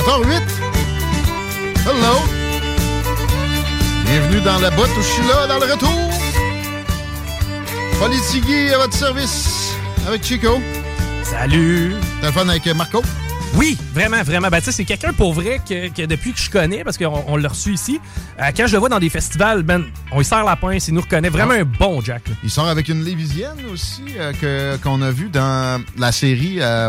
4h08. Hello! Bienvenue dans la botte où je suis là, dans le retour. Politigui à votre service avec Chico. Salut! Téléphone avec Marco? Oui, vraiment, vraiment. Ben, tu sais, c'est quelqu'un pour vrai que, que depuis que je connais, parce qu'on on l'a reçu ici, euh, quand je le vois dans des festivals, ben, on lui serre la pince, il nous reconnaît. Vraiment un bon Jack. là. Il sort avec une Lévisienne aussi euh, qu'on a vu dans la série euh,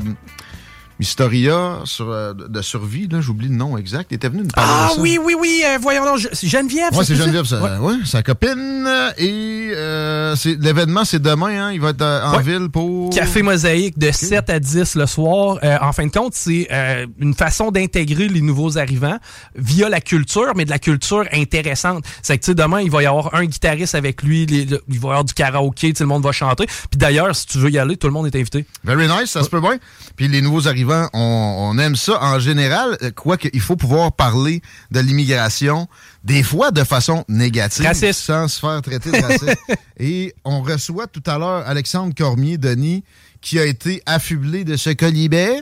Mysteria sur, euh, de survie. là, J'oublie le nom exact. Il était venu nous parler Ah de ça. oui, oui, oui, euh, voyons donc, c'est Geneviève. Ouais, c'est? Geneviève, ça, Ouais. ouais, sa copine. Et euh, l'événement, c'est demain. Hein, il va être euh, en Ouais. ville pour... Café Mosaïque de 7 à 10 le soir. En fin de compte, c'est une façon d'intégrer les nouveaux arrivants via la culture, mais de la culture intéressante. C'est que, tu sais, demain, il va y avoir un guitariste avec lui, les- le- il va y avoir du karaoké, sais, le monde va chanter. Puis d'ailleurs, si tu veux y aller, tout le monde est invité. Very nice, ça se peut bien. Puis les nouveaux arrivants, on, on aime ça en général, euh, quoique il faut pouvoir parler de l'immigration, des fois de façon négative, Raciste. sans se faire traiter de raciste. Et on reçoit tout à l'heure Alexandre Cormier, Denis, qui a été affublé de ce colibet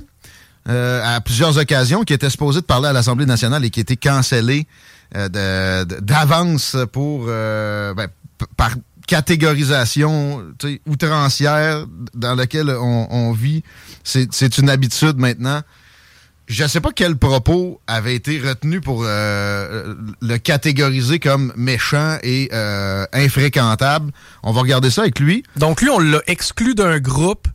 euh, à plusieurs occasions, qui était supposé de parler à l'Assemblée nationale et qui a été cancellé euh, d'avance pour euh, ben, par catégorisation outrancière dans laquelle on, on vit. C'est une habitude maintenant. Je sais pas quel propos avait été retenu pour euh, le catégoriser comme méchant et euh, infréquentable. On va regarder ça avec lui. Donc lui, on l'a exclu d'un groupe,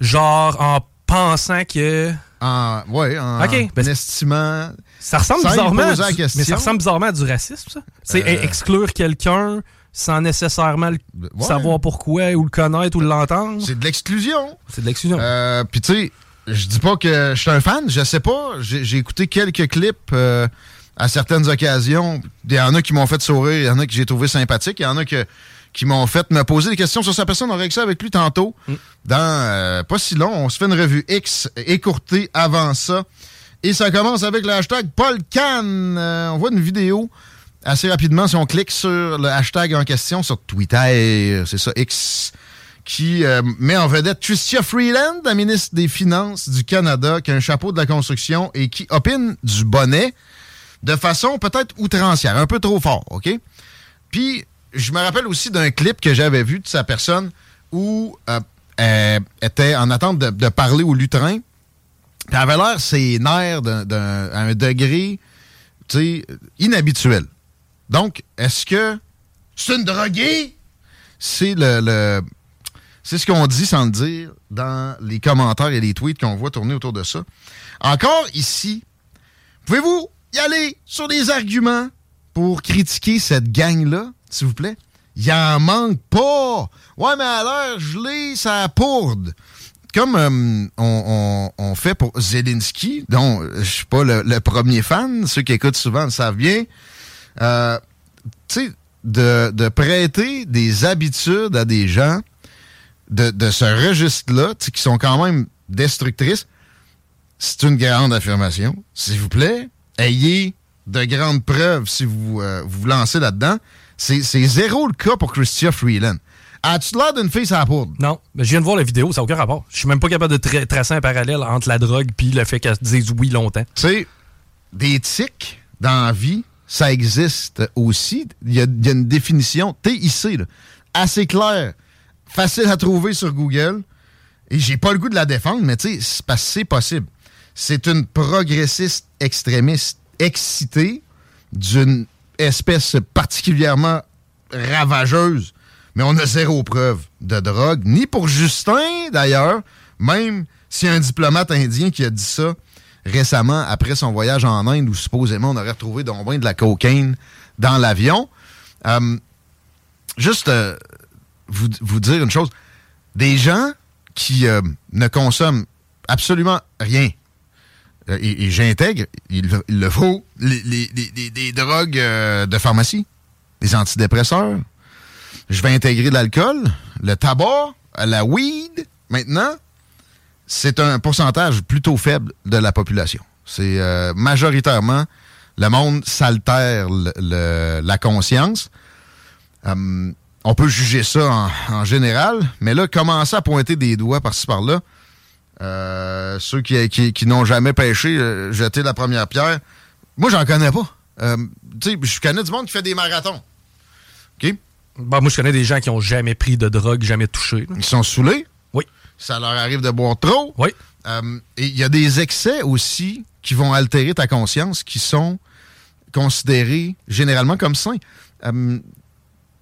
genre en pensant que En, ouais, en, Ok, ben, en estimant. ça ressemble bizarrement, à du- mais ça ressemble bizarrement à du racisme, ça. C'est Euh, exclure quelqu'un sans nécessairement le- Ouais. savoir pourquoi ou le connaître ou l'entendre. C'est de l'exclusion. C'est de l'exclusion. Euh, Puis tu sais, je dis pas que je suis un fan, je sais pas. J'ai écouté quelques clips euh, à certaines occasions. Il y en a qui m'ont fait sourire, il y en a que j'ai trouvé sympathique, il y en a que, qui m'ont fait me poser des questions sur sa personne. On règle ça avec lui tantôt. Dans euh, pas si long, on se fait une revue X écourtée avant ça. Et ça commence avec le hashtag Paul Can. Euh, on voit une vidéo assez rapidement si on clique sur le hashtag en question sur Twitter, c'est ça, X, qui euh, met en vedette Tristia Freeland, la ministre des Finances du Canada, qui a un chapeau de la construction et qui opine du bonnet de façon peut-être outrancière, un peu trop fort, OK? Puis, je me rappelle aussi d'un clip que j'avais vu de sa personne où euh, elle était en attente de, de parler au lutrin Puis elle avait l'air ses nerfs d'un- degré inhabituel. Donc, est-ce que c'est une droguée? C'est le, c'est ce qu'on dit sans le dire dans les commentaires et les tweets qu'on voit tourner autour de ça. Encore ici, pouvez-vous y aller sur des arguments pour critiquer cette gang-là, s'il vous plaît? Il en manque pas! Ouais, mais à l'heure gelée, ça pourde. Comme euh, on fait pour Zelensky, dont euh, je suis pas le, le premier fan, ceux qui écoutent souvent le savent bien, euh, tu sais, de, de prêter des habitudes à des gens de, de ce registre-là, qui sont quand même destructrices, c'est une grande affirmation. S'il vous plaît, ayez de grandes preuves si vous euh, vous, vous lancez là-dedans. C'est c'est zéro le cas pour Christia Freeland. As-tu l'air d'une fille la poudre? Non, mais je viens de voir la vidéo, ça n'a aucun rapport. Je suis même pas capable de tra- tracer un parallèle entre la drogue puis le fait qu'elle dise oui longtemps. Tu sais, des tics dans la vie, ça existe aussi. Il y a, une définition TIC, là, assez claire, facile à trouver sur Google. Et j'ai pas le goût de la défendre, mais tu sais, c'est possible. C'est une progressiste extrémiste excitée d'une espèce particulièrement ravageuse, mais on a zéro preuve de drogue, ni pour Justin d'ailleurs, même a un diplomate indien qui a dit ça récemment après son voyage en Inde où supposément on aurait retrouvé donc de la cocaïne dans l'avion. Euh, juste euh, vous, vous dire une chose. Des gens qui euh, ne consomment absolument rien, et, j'intègre, il, le faut, les, drogues de pharmacie, les antidépresseurs. Je vais intégrer l'alcool, le tabac, la weed. Maintenant, c'est un pourcentage plutôt faible de la population. C'est euh, majoritairement le monde s'altère le- le- la conscience. Euh, on peut juger ça en, en général, mais là, commencer à pointer des doigts par-ci par-là, euh, ceux qui, qui- qui n'ont jamais pêché, jeter la première pierre, moi, j'en connais pas. Tu sais, je connais du monde qui fait des marathons. OK? Bon, moi, je connais des gens qui ont jamais pris de drogue, jamais touché. là. Ils sont saoulés? Oui. Ça leur arrive de boire trop. Oui. Euh, et il y a des excès aussi qui vont altérer ta conscience, qui sont considérés généralement comme sains. Euh,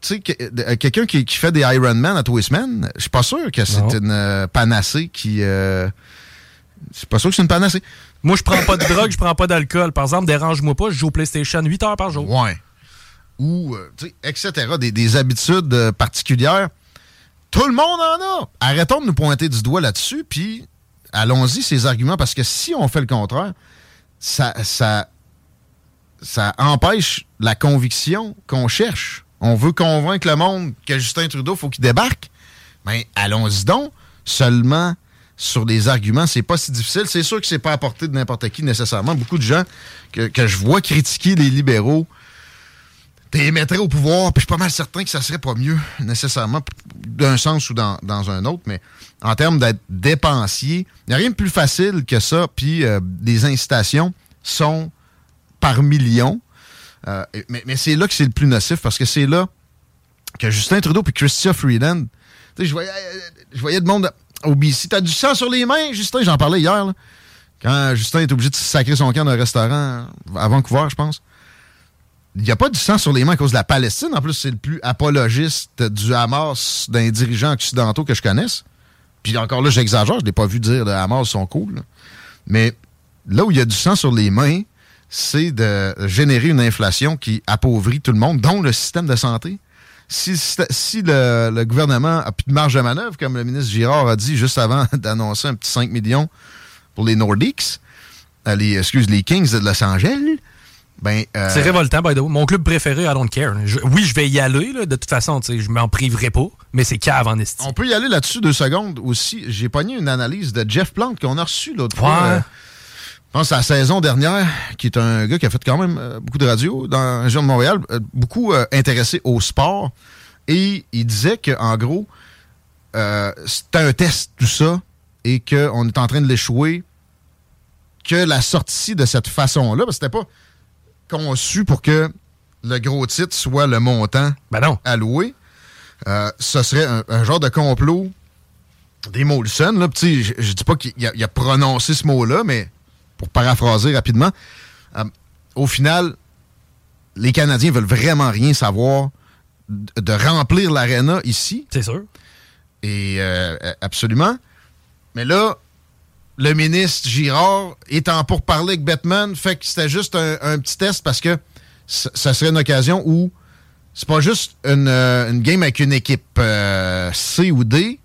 tu sais, que- euh, quelqu'un qui, qui fait des Ironman à tous les semaines, je suis pas sûr que c'est une panacée qui... euh, je suis pas sûr que c'est une panacée. Moi, je prends pas de drogue, je prends pas d'alcool. Par exemple, dérange-moi pas, je joue au PlayStation 8 heures par jour. Ouais. Ou, euh, tu sais, etc. Des, des habitudes euh, particulières. Tout le monde en a. Arrêtons de nous pointer du doigt là-dessus, puis allons-y ces arguments, parce que si on fait le contraire, ça, empêche la conviction qu'on cherche. On veut convaincre le monde que Justin Trudeau, faut qu'il débarque. Mais allons-y donc. Seulement sur des arguments, c'est pas si difficile. C'est sûr que c'est pas à portée de n'importe qui nécessairement. Beaucoup de gens que, que je vois critiquer les libéraux t'es mettrais au pouvoir, puis je suis pas mal certain que ça serait pas mieux, nécessairement, d'un sens ou dans, dans un autre, mais en termes d'être dépensier, il n'y a rien de plus facile que ça, puis euh, les incitations sont par millions. Euh, mais mais c'est là que c'est le plus nocif, parce que c'est là que Justin Trudeau puis Chrystia Freeland, je voyais, euh, je voyais de monde au BC. T'as du sang sur les mains, Justin, j'en parlais hier, quand Justin est obligé de sacrer son camp d'un restaurant à Vancouver, je pense il n'y a pas du sang sur les mains à cause de la Palestine. En plus, c'est le plus apologiste du Hamas d'un dirigeant occidentaux que je connaisse. Puis encore là, j'exagère, je ne l'ai pas vu dire le Hamas sont cool. là. Mais là où il y a du sang sur les mains, c'est de générer une inflation qui appauvrit tout le monde, dont le système de santé. Si, si le, gouvernement a plus de marge de manœuvre, comme le ministre Girard a dit juste avant d'annoncer un petit 5 millions pour les Nordiques, euh, les, excuse, les Kings de Los Angeles, ben, euh, C'est révoltant, by the way. Mon club préféré, I don't care. Je- oui, je vais y aller, là, de toute façon, je m'en priverai pas, mais c'est cave en estime. On peut y aller là-dessus deux secondes aussi. J'ai pogné une analyse de Jeff Plante qu'on a reçu l'autre fois. Euh, je pense à la saison dernière, qui est un gars qui a fait quand même euh, beaucoup de radio dans la région de Montréal, euh, beaucoup intéressé au sport. Et il disait qu'en gros, c'était un test tout ça et qu'on est en train de l'échouer. Que la sortie de cette façon-là, que c'était pas conçu pour que le gros titre soit le montant Ben non. alloué. Euh, ce serait un, un genre de complot des Molson. Là, je, je dis pas qu'il a, prononcé ce mot-là, mais pour paraphraser rapidement, euh, au final, les Canadiens veulent vraiment rien savoir de, remplir l'aréna ici. C'est sûr. Et euh, absolument. Mais là, le ministre Girard étant pour parler avec Batman, fait que c'était juste un, petit test parce que ça serait une occasion où c'est pas juste une, euh, game avec une équipe C ou D,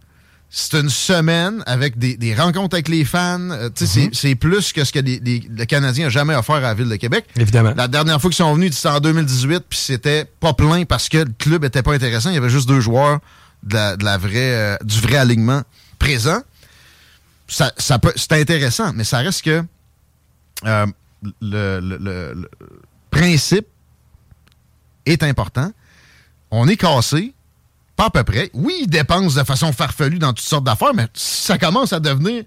c'est une semaine avec des, rencontres avec les fans. Euh, mhm. C'est plus que ce que les, le Canadien n'a jamais offert à la Ville de Québec. Évidemment. La dernière fois qu'ils sont venus, c'était en 2018, puis c'était pas plein parce que le club était pas intéressant. Il y avait juste deux joueurs de la, vraie, euh, du vrai alignement présent. Ça, ça c'est intéressant, mais ça reste que euh, le, le principe est important. On est cassé pas à peu près. Oui, ils dépensent de façon farfelue dans toutes sortes d'affaires, mais ça commence à devenir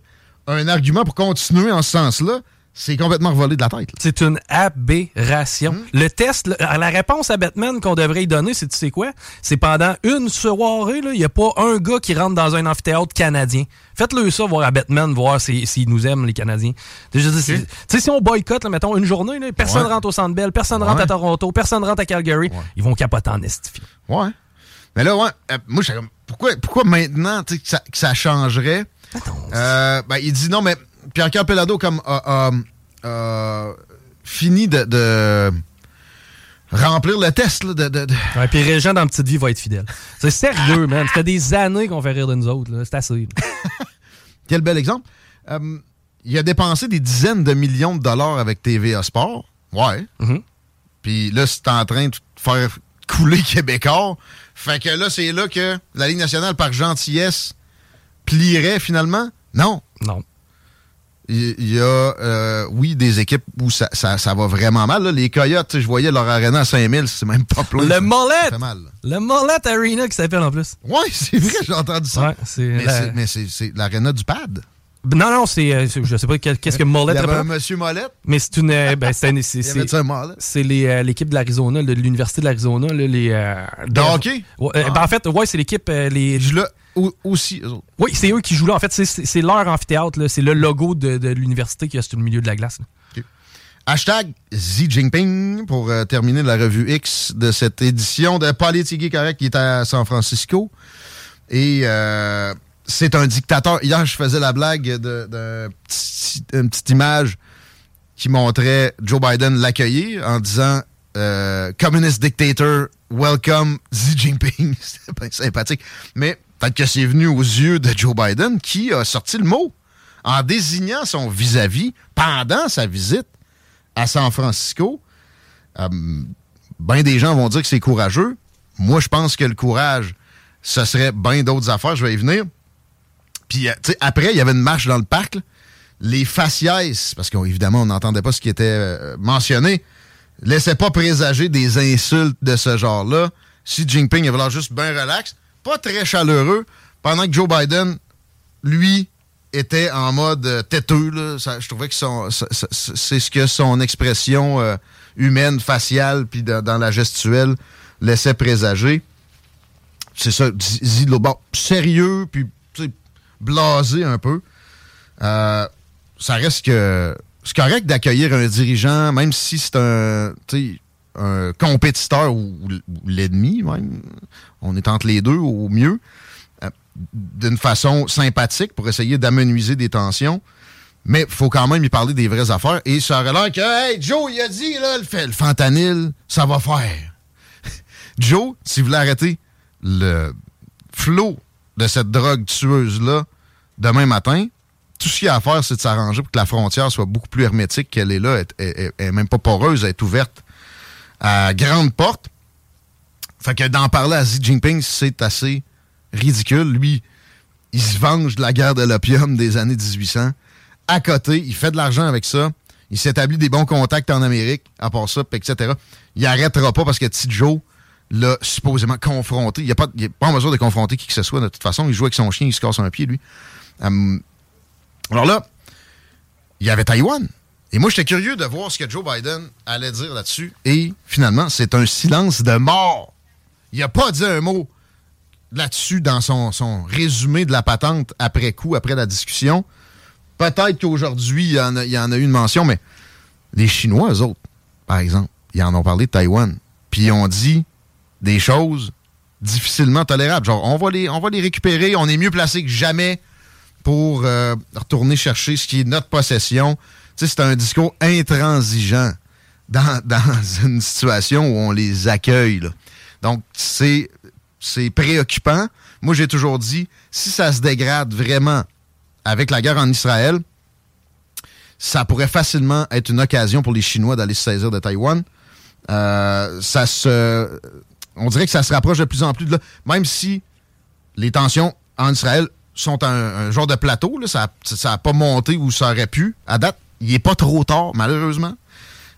un argument pour continuer en ce sens-là, c'est complètement revolé de la tête. C'est une aberration. Hmm? Le test, la réponse à Batman qu'on devrait y donner, c'est tu sais quoi? C'est pendant une soirée, il n'y a pas un gars qui rentre dans un amphithéâtre canadien. Faites-le ça, voir à Batman, voir s'ils nous aiment, les Canadiens. Tu sais, si on boycotte, mettons, une journée, personne rentre au Centre Bell, personne rentre à Toronto, personne rentre à Calgary, ils vont capoter en estifie. Ouais. Mais là, ouais, euh, moi, je pourquoi, pourquoi maintenant que ça, que ça changerait? Euh, ben, il dit non, mais Pierre-Carl Pelado comme a fini de, remplir le test. Là, de, de, Ouais, puis Régent dans Petite Vie va être fidèle. C'est sérieux, man. Ça fait des années qu'on fait rire de nous autres. C'est assez. Quel bel exemple. Euh, il a dépensé des dizaines de millions de dollars avec TVA Sport. Ouais. Mm-hmm. Puis là, c'est en train de faire couler Québécois. Fait que là, c'est là que la Ligue nationale, par gentillesse, plierait finalement? Non. Non. Il y a, euh, oui, des équipes où ça, va vraiment mal. Les Coyotes, je voyais leur arena à 5000, c'est même pas plein. Le Mollet! Le Mollet Arena qui s'appelle en plus. Oui, c'est vrai, j'ai entendu ça. Ouais, mais c'est l'arena du pad. Non, non, c'est. Euh, je sais pas qu'est-ce que Mollet monsieur Mollet? Mais c'est une. Euh, ben, c'est C'est euh, l'équipe de l'Arizona, de l'Université de l'Arizona. Les, de hockey? Ben, en fait, ouais, c'est l'équipe. les... Aussi. Oui, c'est eux qui jouent là. En fait, c'est leur amphithéâtre. C'est le logo de, de l'université qui est sur le milieu de la glace. Hashtag Xi Jinping pour terminer la revue X de cette édition de Politique Correct qui est à San Francisco. Et c'est un dictateur. Hier, je faisais la blague d'une petite image qui montrait Joe Biden l'accueillir en disant euh, Communist dictator, welcome Xi Jinping. C'était bien sympathique. Mais peut-être que c'est venu aux yeux de Joe Biden qui a sorti le mot en désignant son vis-à-vis pendant sa visite à San Francisco. Euh, ben des gens vont dire que c'est courageux. Moi, je pense que le courage, ce serait bien d'autres affaires. Je vais y venir. Puis, euh, tu sais, après, il y avait une marche dans le parc. Les faciès, parce qu'évidemment, on n'entendait pas ce qui était euh, mentionné, laissaient pas présager des insultes de ce genre-là. Xi Jinping avait l'air juste bien relax, pas très chaleureux, pendant que Joe Biden, lui, était en mode euh, têteux. je trouvais que c'est ce que son expression humaine, faciale, puis dans la gestuelle laissait présager. C'est ça, dit bon, sérieux, puis blasé un peu. Euh, ça reste que c'est correct d'accueillir un dirigeant, même si c'est un, un compétiteur ou, l'ennemi, même. On est entre les deux au mieux, euh, d'une façon sympathique pour essayer d'amenuiser des tensions. Mais il faut quand même y parler des vraies affaires. Et ça aurait l'air que, hey, Joe, il a dit, là, le, le fentanyl, ça va faire. Joe, si vous voulez arrêter le flot de cette drogue tueuse-là demain matin. Tout ce qu'il y a à faire, c'est de s'arranger pour que la frontière soit beaucoup plus hermétique qu'elle est là. Elle est même pas poreuse, elle est ouverte à grande porte. Fait que d'en parler à Xi Jinping, c'est assez ridicule. Lui, il se venge de la guerre de l'opium des années 1800. À côté, il fait de l'argent avec ça. Il s'établit des bons contacts en Amérique, à part ça, etc. Il arrêtera pas parce que Joe l'a supposément confronté. Il n'est pas, pas en mesure de confronter qui que ce soit de toute façon. Il joue avec son chien, il se casse un pied, lui. Alors là, il y avait Taïwan. Et moi, j'étais curieux de voir ce que Joe Biden allait dire là-dessus. Et finalement, c'est un silence de mort. Il n'a pas dit un mot là-dessus dans son, son résumé de la patente après coup, après la discussion. Peut-être qu'aujourd'hui, il y, en a, il y en a eu une mention, mais les Chinois, eux autres, par exemple, ils en ont parlé de Taïwan. Puis ils ont dit des choses difficilement tolérables. Genre, on va les, on va les récupérer, on est mieux placé que jamais pour euh, retourner chercher ce qui est notre possession. C'est un discours intransigeant dans, une situation où on les accueille. Donc, c'est, c'est préoccupant. Moi, j'ai toujours dit, si ça se dégrade vraiment avec la guerre en Israël, ça pourrait facilement être une occasion pour les Chinois d'aller se saisir de Taïwan. Euh, ça se, on dirait que ça se rapproche de plus en plus de là, même si les tensions en Israël sont un, genre de plateau, là, ça n'a pas monté où ça aurait pu. À date, il n'est pas trop tard, malheureusement.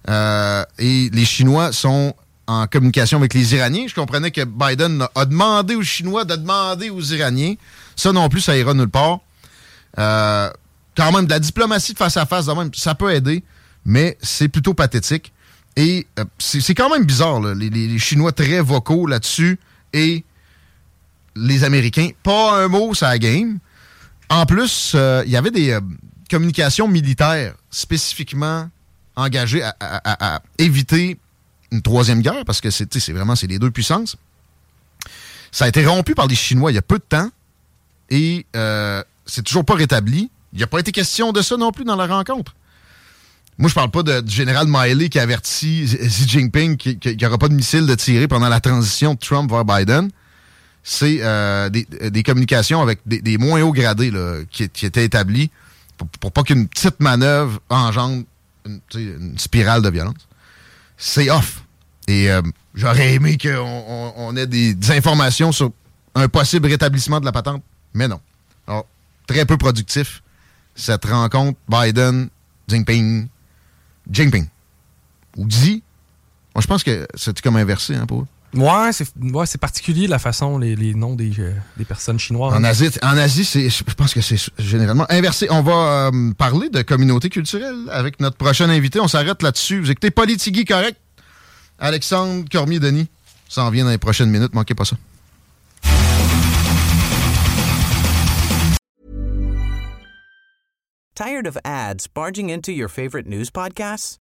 Euh, et les Chinois sont en communication avec les Iraniens. Je comprenais que Biden a demandé aux Chinois de demander aux Iraniens. Ça non plus, ça ira nulle part. Euh, quand même, de la diplomatie de face à face, ça peut aider, mais c'est plutôt pathétique. Et euh, c'est quand même bizarre, les, les, Chinois très vocaux là-dessus et les Américains, pas un mot sur la game. En plus, euh, il y avait des euh, communications militaires spécifiquement engagées à, éviter une troisième guerre, parce que c'est vraiment les deux puissances. Ça a été rompu par les Chinois il y a peu de temps et c'est toujours pas rétabli. Il n'y a pas été question de ça non plus dans la rencontre. Moi, je parle pas du général Miley qui avertit Xi Jinping qu'il n'y aura pas de missiles de tirer pendant la transition de Trump vers Biden. C'est euh, des, communications avec des, moins hauts gradés qui, étaient établies pour, pas qu'une petite manœuvre engendre une, spirale de violence. C'est off. Et euh, j'aurais aimé qu'on on, on ait des, informations sur un possible rétablissement de la patente, mais non. Alors, très peu productif, cette rencontre Biden, Jinping, Jinping. Ou Xi. Je pense que c'est comme inversé hein, pour. Ouais, c'est ouais, particulier la façon, les, les noms des, euh, des, personnes chinoises. En Asie, en Asie je pense que c'est généralement inversé. On va euh, parler de communauté culturelle avec notre prochain invité. On s'arrête là-dessus. Vous écoutez Politigui Correct? Alexandre Cormier-Denis s'en vient dans les prochaines minutes. Manquez pas ça. Tired of ads barging into your favorite news podcasts?